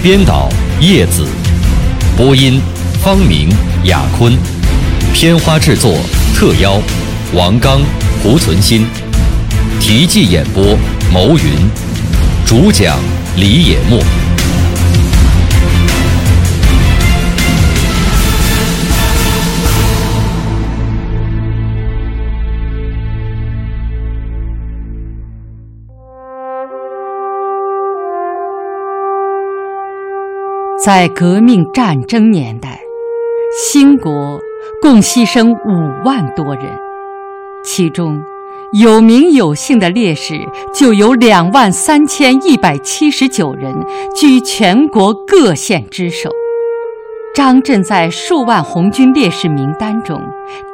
编导叶子，播音方明、雅坤，片花制作特邀王刚、胡存新，题记演播牟云，主讲李野墨。在革命战争年代，兴国共牺牲五万多人，其中有名有姓的烈士就有两万三千一百七十九人，居全国各县之首。张震在数万红军烈士名单中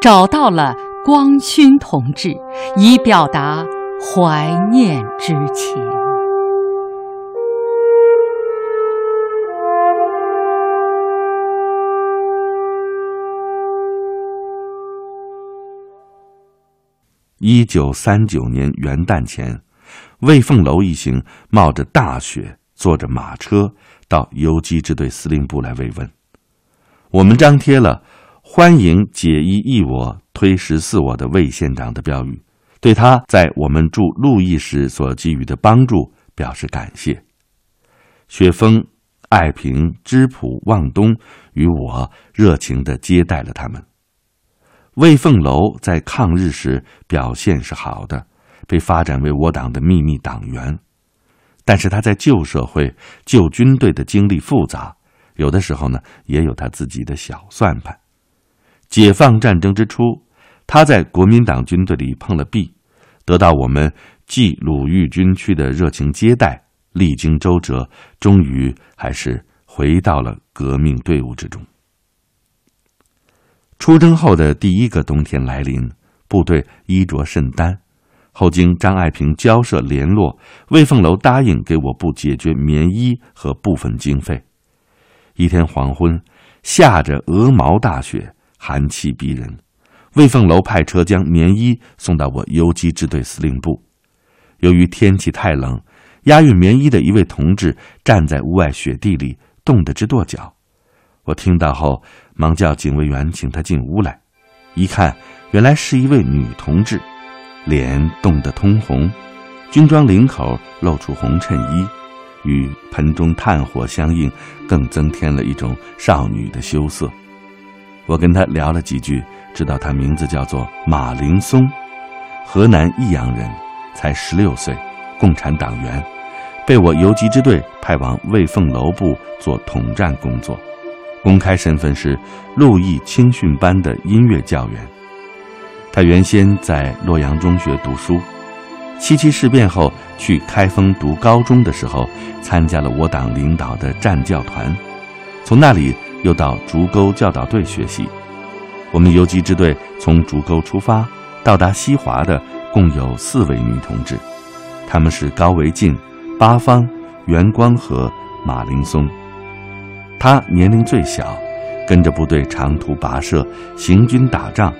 找到了光勋同志，以表达怀念之情。一九三九年元旦前，魏凤楼一行冒着大雪，坐着马车到游击支队司令部来慰问。我们张贴了“欢迎解衣义我，推十四我”的魏县长的标语，对他在我们驻鹿邑时所给予的帮助表示感谢。雪峰、爱平、芝浦、望东与我热情地接待了他们。魏凤楼在抗日时表现是好的，被发展为我党的秘密党员。但是他在旧社会、旧军队的经历复杂，有的时候呢也有他自己的小算盘。解放战争之初，他在国民党军队里碰了壁，得到我们冀鲁豫军区的热情接待，历经周折，终于还是回到了革命队伍之中。出征后的第一个冬天来临，部队衣着甚单。后经张爱萍交涉联络，魏凤楼答应给我部解决棉衣和部分经费。一天黄昏，下着鹅毛大雪，寒气逼人。魏凤楼派车将棉衣送到我游击支队司令部。由于天气太冷，押运棉衣的一位同志站在屋外雪地里，冻得直跺脚。我听到后，忙叫警卫员请他进屋来。一看，原来是一位女同志，脸冻得通红，军装领口露出红衬衣，与盆中炭火相应，更增添了一种少女的羞涩。我跟她聊了几句，知道她名字叫做马灵松，河南益阳人，才十六岁，共产党员，被我游击支队派往魏凤楼部做统战工作。公开身份是陆毅青训班的音乐教员。他原先在洛阳中学读书，七七事变后去开封读高中的时候，参加了我党领导的战教团，从那里又到竹沟教导队学习。我们游击支队从竹沟出发，到达西华的共有四位女同志，她们是高维静、八方、袁光和马林松。他年龄最小，跟着部队长途跋涉行军打仗，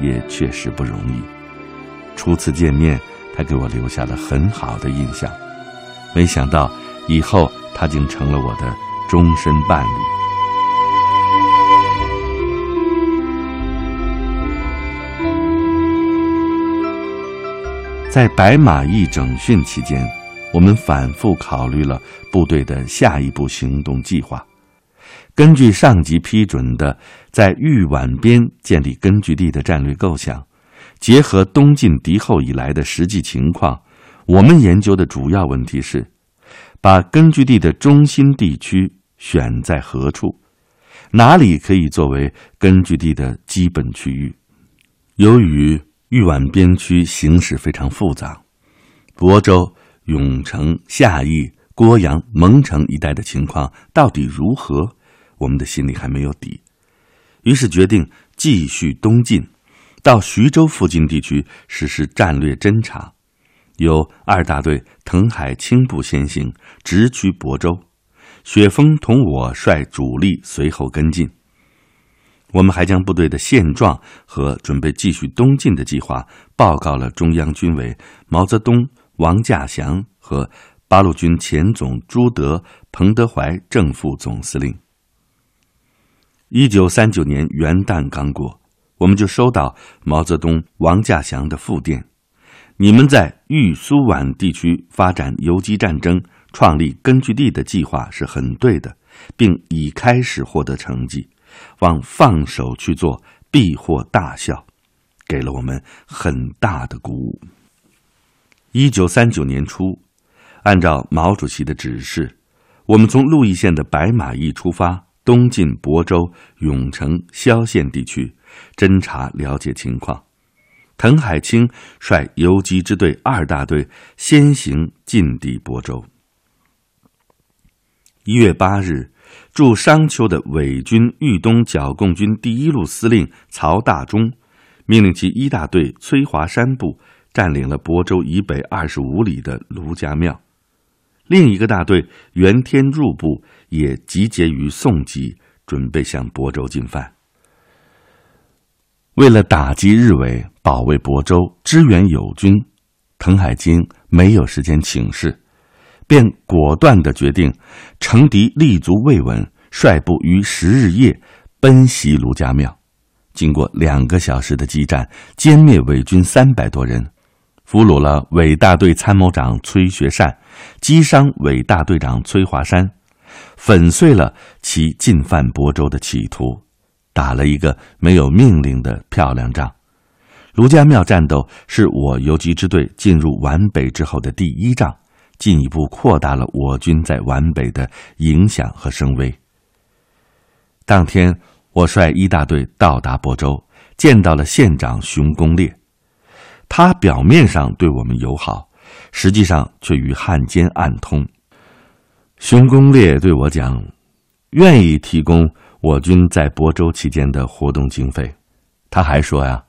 也确实不容易。初次见面，他给我留下了很好的印象。没想到以后他竟成了我的终身伴侣。在白马驿整训期间，我们反复考虑了部队的下一步行动计划。根据上级批准的在豫皖边建立根据地的战略构想，结合东晋敌后以来的实际情况，我们研究的主要问题是：把根据地的中心地区选在何处，哪里可以作为根据地的基本区域？由于豫皖边区形势非常复杂，亳州、永城、夏邑、郭阳、蒙城一带的情况到底如何，我们的心里还没有底。于是决定继续东进，到徐州附近地区实施战略侦察。由二大队滕海清部先行，直趋亳州。雪峰同我率主力随后跟进。我们还将部队的现状和准备继续东进的计划报告了中央军委毛泽东、王稼祥和八路军前总朱德、彭德怀正副总司令。一九三九年元旦刚过，我们就收到毛泽东、王稼祥的复电：你们在豫苏皖地区发展游击战争、创立根据地的计划是很对的，并已开始获得成绩。望放手去做，必获大效，给了我们很大的鼓舞。一九三九年初，按照毛主席的指示，我们从鹿邑县的白马驿出发，东进亳州、永城、萧县地区，侦查了解情况。滕海清率游击支队二大队先行进抵亳州。一月八日。驻商丘的伪军豫东剿共军第一路司令曹大忠，命令其一大队崔华山部占领了亳州以北二十五里的卢家庙，另一个大队袁天入部也集结于宋集，准备向亳州进犯。为了打击日伪、保卫亳州、支援友军，滕海清没有时间请示。便果断地决定，乘敌立足未稳，率部于十日夜奔袭卢家庙。经过两个小时的激战，歼灭伪军三百多人，俘虏了伪大队参谋长崔学善，击伤伪大队长崔华山，粉碎了其进犯亳州的企图，打了一个没有命令的漂亮仗。卢家庙战斗是我游击支队进入皖北之后的第一仗。进一步扩大了我军在皖北的影响和声威。当天，我率一大队到达亳州，见到了县长熊公烈。他表面上对我们友好，实际上却与汉奸暗通。熊公烈对我讲，愿意提供我军在亳州期间的活动经费。他还说呀，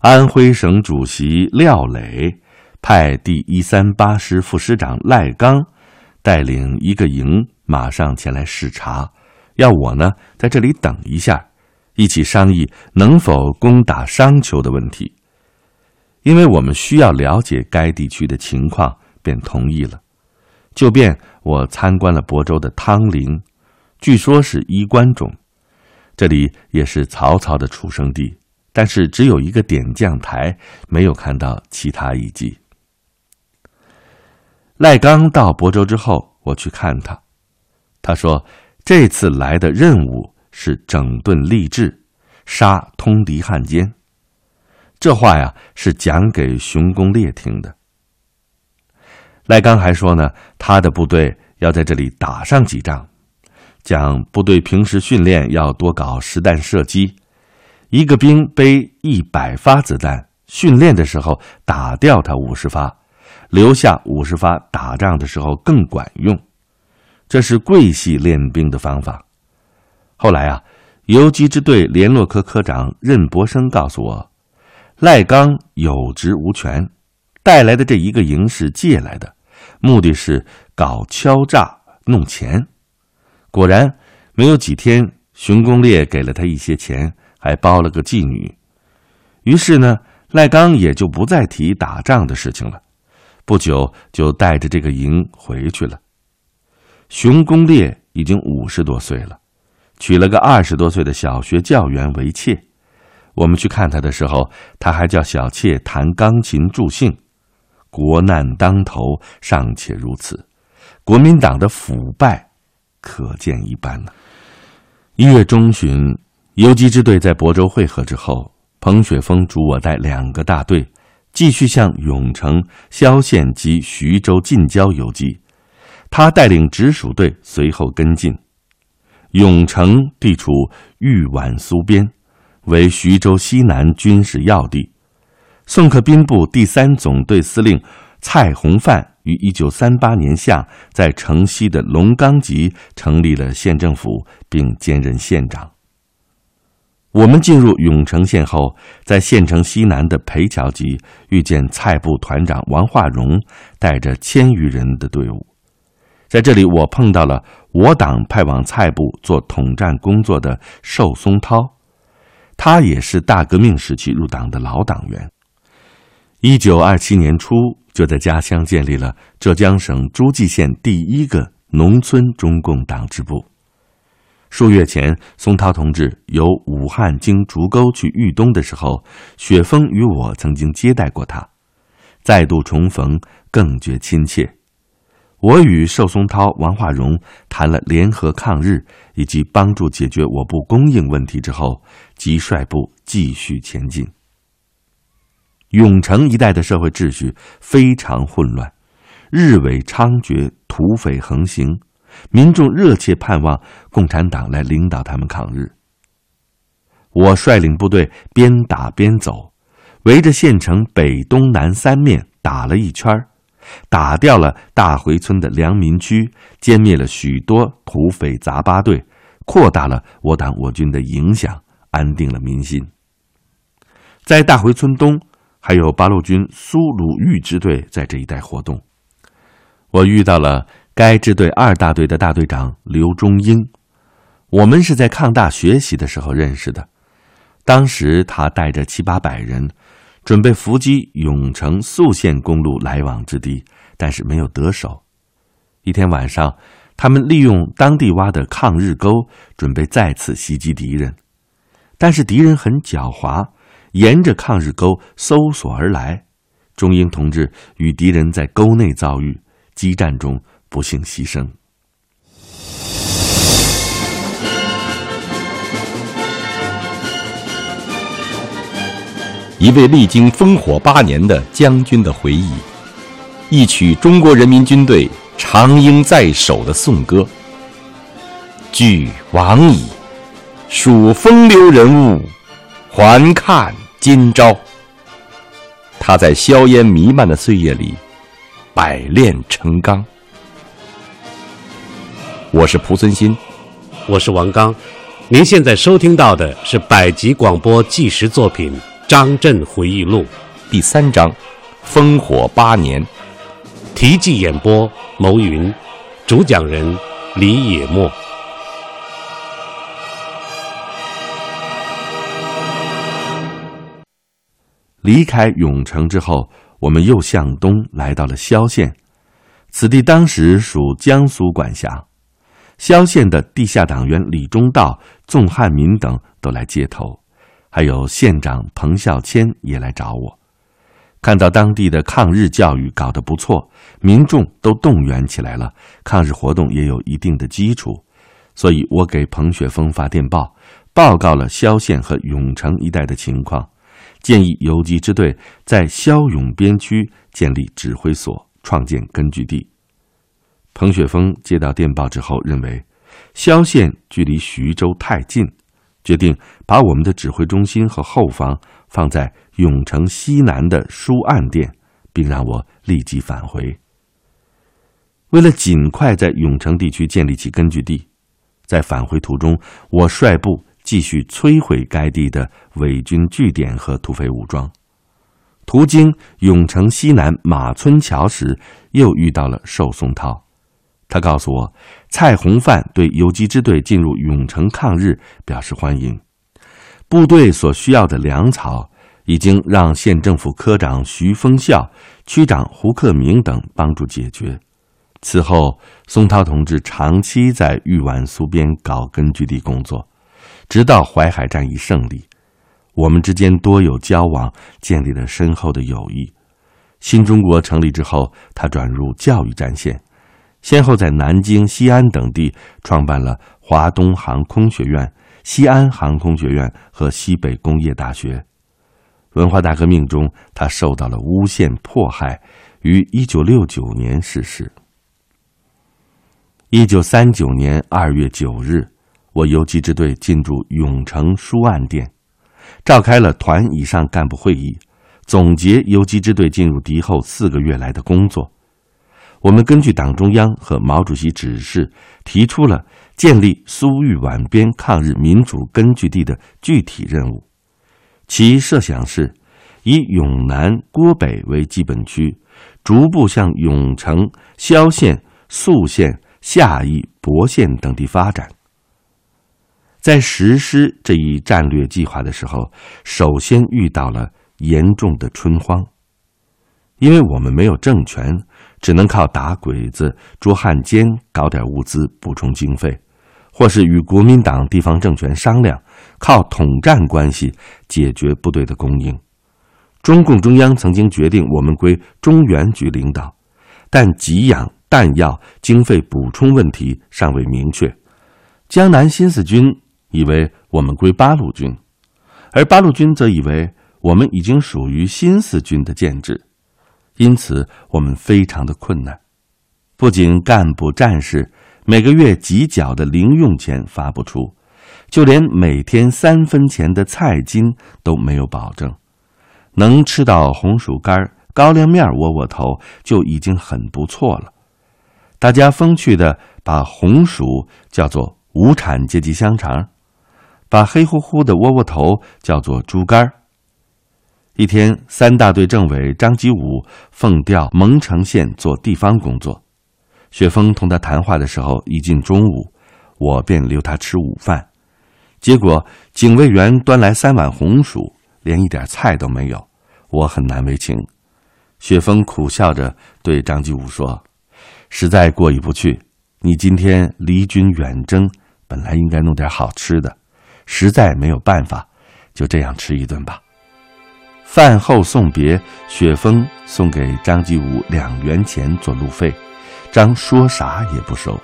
安徽省主席廖磊。派第一三八师副师长赖刚带领一个营，马上前来视察，要我呢在这里等一下，一起商议能否攻打商丘的问题。因为我们需要了解该地区的情况，便同意了。就便我参观了亳州的汤陵，据说是衣冠冢，这里也是曹操的出生地，但是只有一个点将台，没有看到其他遗迹。赖刚到亳州之后，我去看他。他说：“这次来的任务是整顿吏治，杀通敌汉奸。”这话呀是讲给熊公烈听的。赖刚还说呢，他的部队要在这里打上几仗，讲部队平时训练要多搞实弹射击，一个兵背一百发子弹，训练的时候打掉他五十发。留下五十发，打仗的时候更管用。这是桂系练兵的方法。后来啊，游击支队联络科科长任伯生告诉我，赖刚有职无权，带来的这一个营是借来的，目的是搞敲诈弄钱。果然，没有几天，熊公烈给了他一些钱，还包了个妓女。于是呢，赖刚也就不再提打仗的事情了。不久就带着这个营回去了。熊公烈已经五十多岁了，娶了个二十多岁的小学教员为妾。我们去看他的时候，他还叫小妾弹钢琴助兴。国难当头，尚且如此，国民党的腐败可见一斑了。一月中旬，游击支队在亳州会合之后，彭雪枫嘱我带两个大队。继续向永城、萧县及徐州近郊游击，他带领直属队随后跟进。永城地处豫皖苏边，为徐州西南军事要地。宋克兵部第三总队司令蔡洪范于一九三八年夏在城西的龙岗集成立了县政府，并兼任县长。我们进入永城县后，在县城西南的裴桥集遇见蔡部团长王化荣带着千余人的队伍，在这里我碰到了我党派往蔡部做统战工作的寿松涛，他也是大革命时期入党的老党员。一九二七年初，就在家乡建立了浙江省诸暨县第一个农村中共党支部。数月前，松涛同志由武汉经竹沟去豫东的时候，雪峰与我曾经接待过他，再度重逢更觉亲切。我与寿松涛、王化荣谈了联合抗日以及帮助解决我部供应问题之后，即率部继续前进。永城一带的社会秩序非常混乱，日伪猖獗，土匪横行。民众热切盼望共产党来领导他们抗日。我率领部队边打边走，围着县城北、东南三面打了一圈打掉了大回村的良民区，歼灭了许多土匪杂八队，扩大了我党我军的影响，安定了民心。在大回村东，还有八路军苏鲁豫支队在这一带活动，我遇到了。该支队二大队的大队长刘忠英，我们是在抗大学习的时候认识的。当时他带着七八百人，准备伏击永城宿县公路来往之地，但是没有得手。一天晚上，他们利用当地挖的抗日沟，准备再次袭击敌人。但是敌人很狡猾，沿着抗日沟搜索而来。忠英同志与敌人在沟内遭遇，激战中。不幸牺牲。一位历经烽火八年的将军的回忆，一曲中国人民军队长缨在手的颂歌。俱往矣，数风流人物，还看今朝。他在硝烟弥漫的岁月里，百炼成钢。我是蒲存昕，我是王刚。您现在收听到的是百集广播纪实作品《张震回忆录》第三章《烽火八年》，题记演播牟云，主讲人李野墨。离开永城之后，我们又向东来到了萧县，此地当时属江苏管辖。萧县的地下党员李中道、纵汉民等都来接头，还有县长彭孝谦也来找我。看到当地的抗日教育搞得不错，民众都动员起来了，抗日活动也有一定的基础，所以我给彭雪枫发电报，报告了萧县和永城一带的情况，建议游击支队在萧永边区建立指挥所，创建根据地。彭雪枫接到电报之后，认为萧县距离徐州太近，决定把我们的指挥中心和后方放在永城西南的书案店，并让我立即返回。为了尽快在永城地区建立起根据地，在返回途中，我率部继续摧毁该地的伪军据点和土匪武装。途经永城西南马村桥时，又遇到了寿松涛。他告诉我，蔡洪范对游击支队进入永城抗日表示欢迎，部队所需要的粮草已经让县政府科长徐丰孝、区长胡克明等帮助解决。此后，松涛同志长期在豫皖苏边搞根据地工作，直到淮海战役胜利，我们之间多有交往，建立了深厚的友谊。新中国成立之后，他转入教育战线。先后在南京、西安等地创办了华东航空学院、西安航空学院和西北工业大学。文化大革命中，他受到了诬陷迫害，于一九六九年逝世。一九三九年二月九日，我游击支队进驻永城书案店，召开了团以上干部会议，总结游击支队进入敌后四个月来的工作。我们根据党中央和毛主席指示，提出了建立苏豫皖边抗日民主根据地的具体任务。其设想是，以永南、郭北为基本区，逐步向永城、萧县、宿县、夏邑、博县等地发展。在实施这一战略计划的时候，首先遇到了严重的春荒，因为我们没有政权，只能靠打鬼子、捉汉奸搞点物资补充经费，或是与国民党地方政权商量，靠统战关系解决部队的供应。中共中央曾经决定我们归中原局领导，但给养、弹药、经费补充问题尚未明确。江南新四军。以为我们归八路军，而八路军则以为我们已经属于新四军的建制，因此我们非常的困难。不仅干部战士每个月几角的零用钱发不出，就连每天三分钱的菜金都没有保证。能吃到红薯干、高粱面窝窝头就已经很不错了。大家风趣的把红薯叫做无产阶级香肠。把黑乎乎的窝窝头叫做猪肝。一天，三大队政委张吉武奉调蒙城县做地方工作。雪峰同他谈话的时候已近中午，我便留他吃午饭。结果警卫员端来三碗红薯，连一点菜都没有，我很难为情。雪峰苦笑着对张吉武说：“实在过意不去。你今天离军远征，本来应该弄点好吃的。”实在没有办法，就这样吃一顿吧。饭后送别，雪峰送给张继武两元钱做路费，张说啥也不收。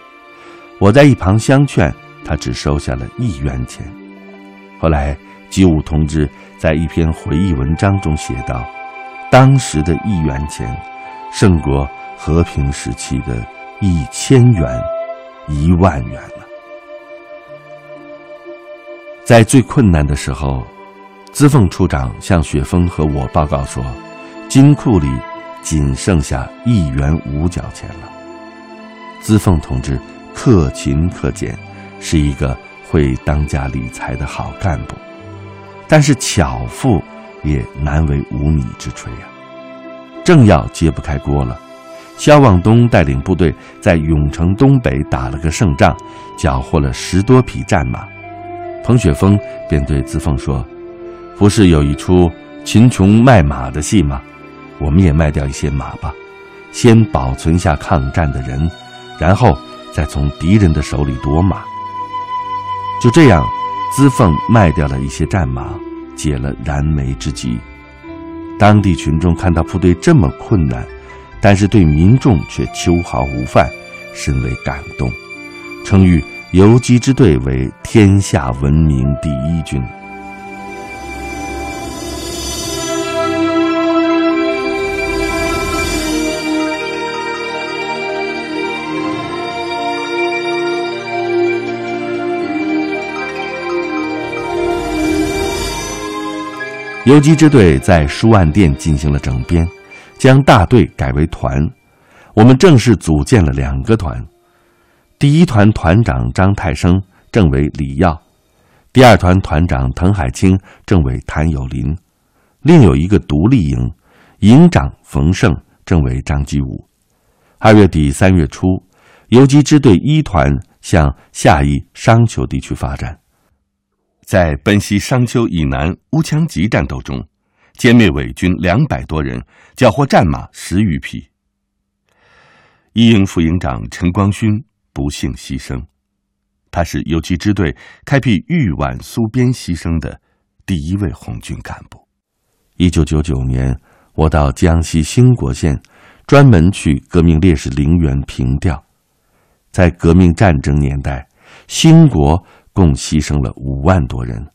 我在一旁相劝，他只收下了一元钱。后来，吉武同志在一篇回忆文章中写道：“当时的一元钱，胜过和平时期的一千元、一万元了。”在最困难的时候，资凤处长向雪峰和我报告说，金库里仅剩下一元五角钱了。资凤同志克勤克俭，是一个会当家理财的好干部，但是巧妇也难为无米之炊呀。正要揭不开锅了，肖望东带领部队在永城东北打了个胜仗，缴获了十多匹战马。彭雪峰便对资凤说：“不是有一出秦琼卖马的戏吗？我们也卖掉一些马吧，先保存下抗战的人，然后再从敌人的手里夺马。”就这样，资凤卖掉了一些战马，解了燃眉之急。当地群众看到部队这么困难，但是对民众却秋毫无犯，深为感动，称誉。游击支队为天下闻名第一军。游击支队在书案店进行了整编，将大队改为团。我们正式组建了两个团。第一团团长张太生，政委李耀；第二团团长滕海清，政委谭友林。另有一个独立营，营长冯胜，政委张继武。二月底三月初，游击支队一团向夏邑、商丘地区发展，在奔袭商丘以南乌枪集战斗中，歼灭伪军两百多人，缴获战马十余匹。一营副营长陈光勋。不幸牺牲，他是游击支队开辟豫皖苏边牺牲的第一位红军干部。一九九九年，我到江西兴国县，专门去革命烈士陵园凭吊。在革命战争年代，兴国共牺牲了五万多人，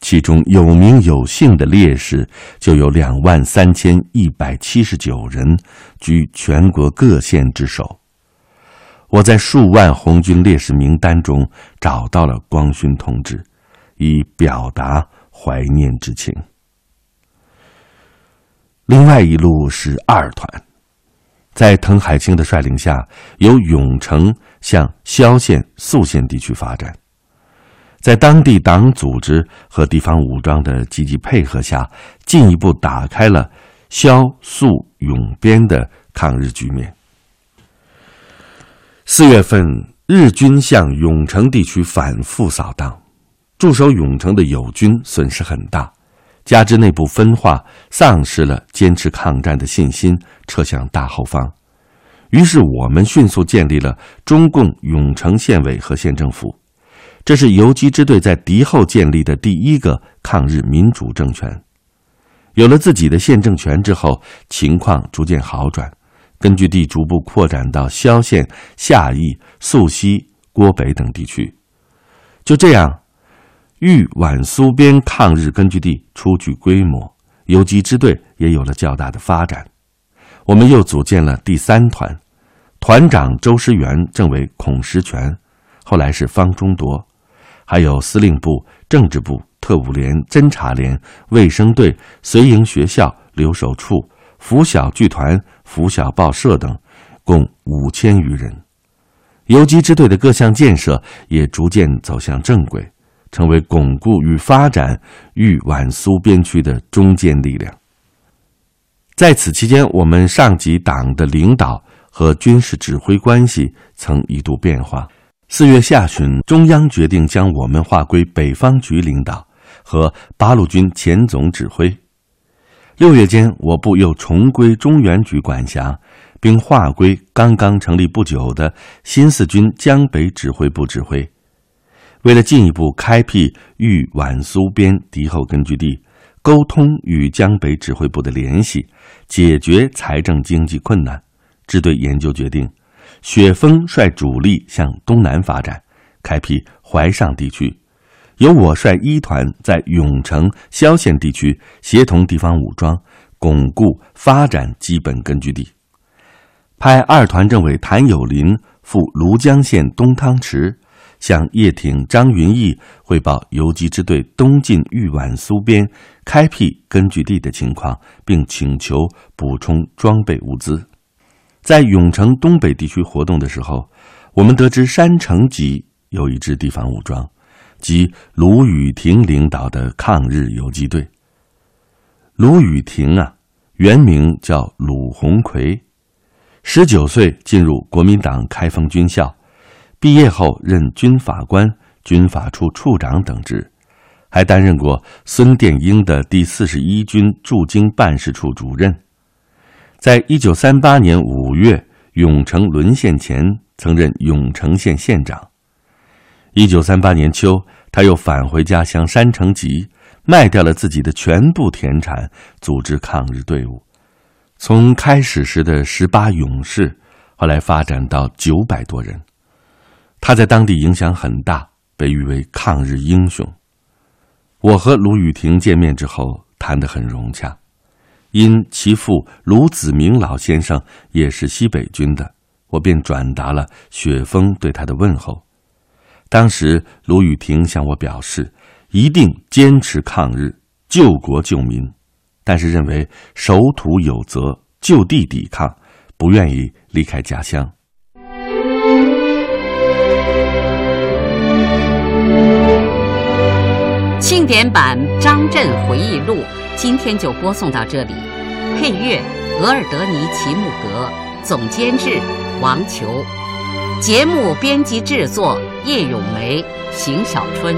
其中有名有姓的烈士就有两万三千一百七十九人，居全国各县之首。我在数万红军烈士名单中找到了光勋同志，以表达怀念之情。另外一路是二团，在滕海清的率领下，由永城向萧县、宿县地区发展。在当地党组织和地方武装的积极配合下，进一步打开了萧肃永边的抗日局面。四月份，日军向永城地区反复扫荡，驻守永城的友军损失很大，加之内部分化，丧失了坚持抗战的信心，撤向大后方。于是，我们迅速建立了中共永城县委和县政府。这是游击支队在敌后建立的第一个抗日民主政权。有了自己的县政权之后，情况逐渐好转，根据地逐步扩展到萧县、夏邑、宿西、郭北等地区。就这样，豫皖苏边抗日根据地初具规模，游击支队也有了较大的发展。我们又组建了第三团，团长周师元，正为孔石权，后来是方中铎。还有司令部、政治部、特务连、侦察连、卫生队、随营学校、留守处、拂晓剧团、拂晓报社等，共五千余人。游击支队的各项建设也逐渐走向正轨，成为巩固与发展豫皖苏边区的中坚力量。在此期间，我们上级党的领导和军事指挥关系曾一度变化。四月下旬，中央决定将我们划归北方局领导和八路军前总指挥。六月间，我部又重归中原局管辖，并划归刚刚成立不久的新四军江北指挥部指挥。为了进一步开辟豫皖苏边敌后根据地，沟通与江北指挥部的联系，解决财政经济困难，支队研究决定。雪峰率主力向东南发展，开辟淮上地区；由我率一团在永城、萧县地区协同地方武装，巩固发展基本根据地。派二团政委谭友林赴庐江县东汤池，向叶挺、张云逸汇报游击支队东进豫皖苏边开辟根据地的情况，并请求补充装备物资。在永城东北地区活动的时候，我们得知山城集有一支地方武装，即卢雨亭领导的抗日游击队。卢雨亭啊，原名叫鲁鸿奎，十九岁进入国民党开封军校，毕业后任军法官、军法处处长等职，还担任过孙殿英的第四十一军驻京办事处主任。在一九三八年五月，永城沦陷前，曾任永城县县长。一九三八年秋，他又返回家乡山城集，卖掉了自己的全部田产，组织抗日队伍。从开始时的十八勇士，后来发展到九百多人。他在当地影响很大，被誉为抗日英雄。我和卢雨婷见面之后，谈得很融洽。因其父卢子明老先生也是西北军的，我便转达了雪峰对他的问候。当时卢雨婷向我表示，一定坚持抗日、救国救民，但是认为守土有责，就地抵抗，不愿意离开家乡。庆典版张震回忆录。今天就播送到这里，配乐额尔德尼·齐木格，总监制王球，节目编辑制作叶咏梅、邢小春。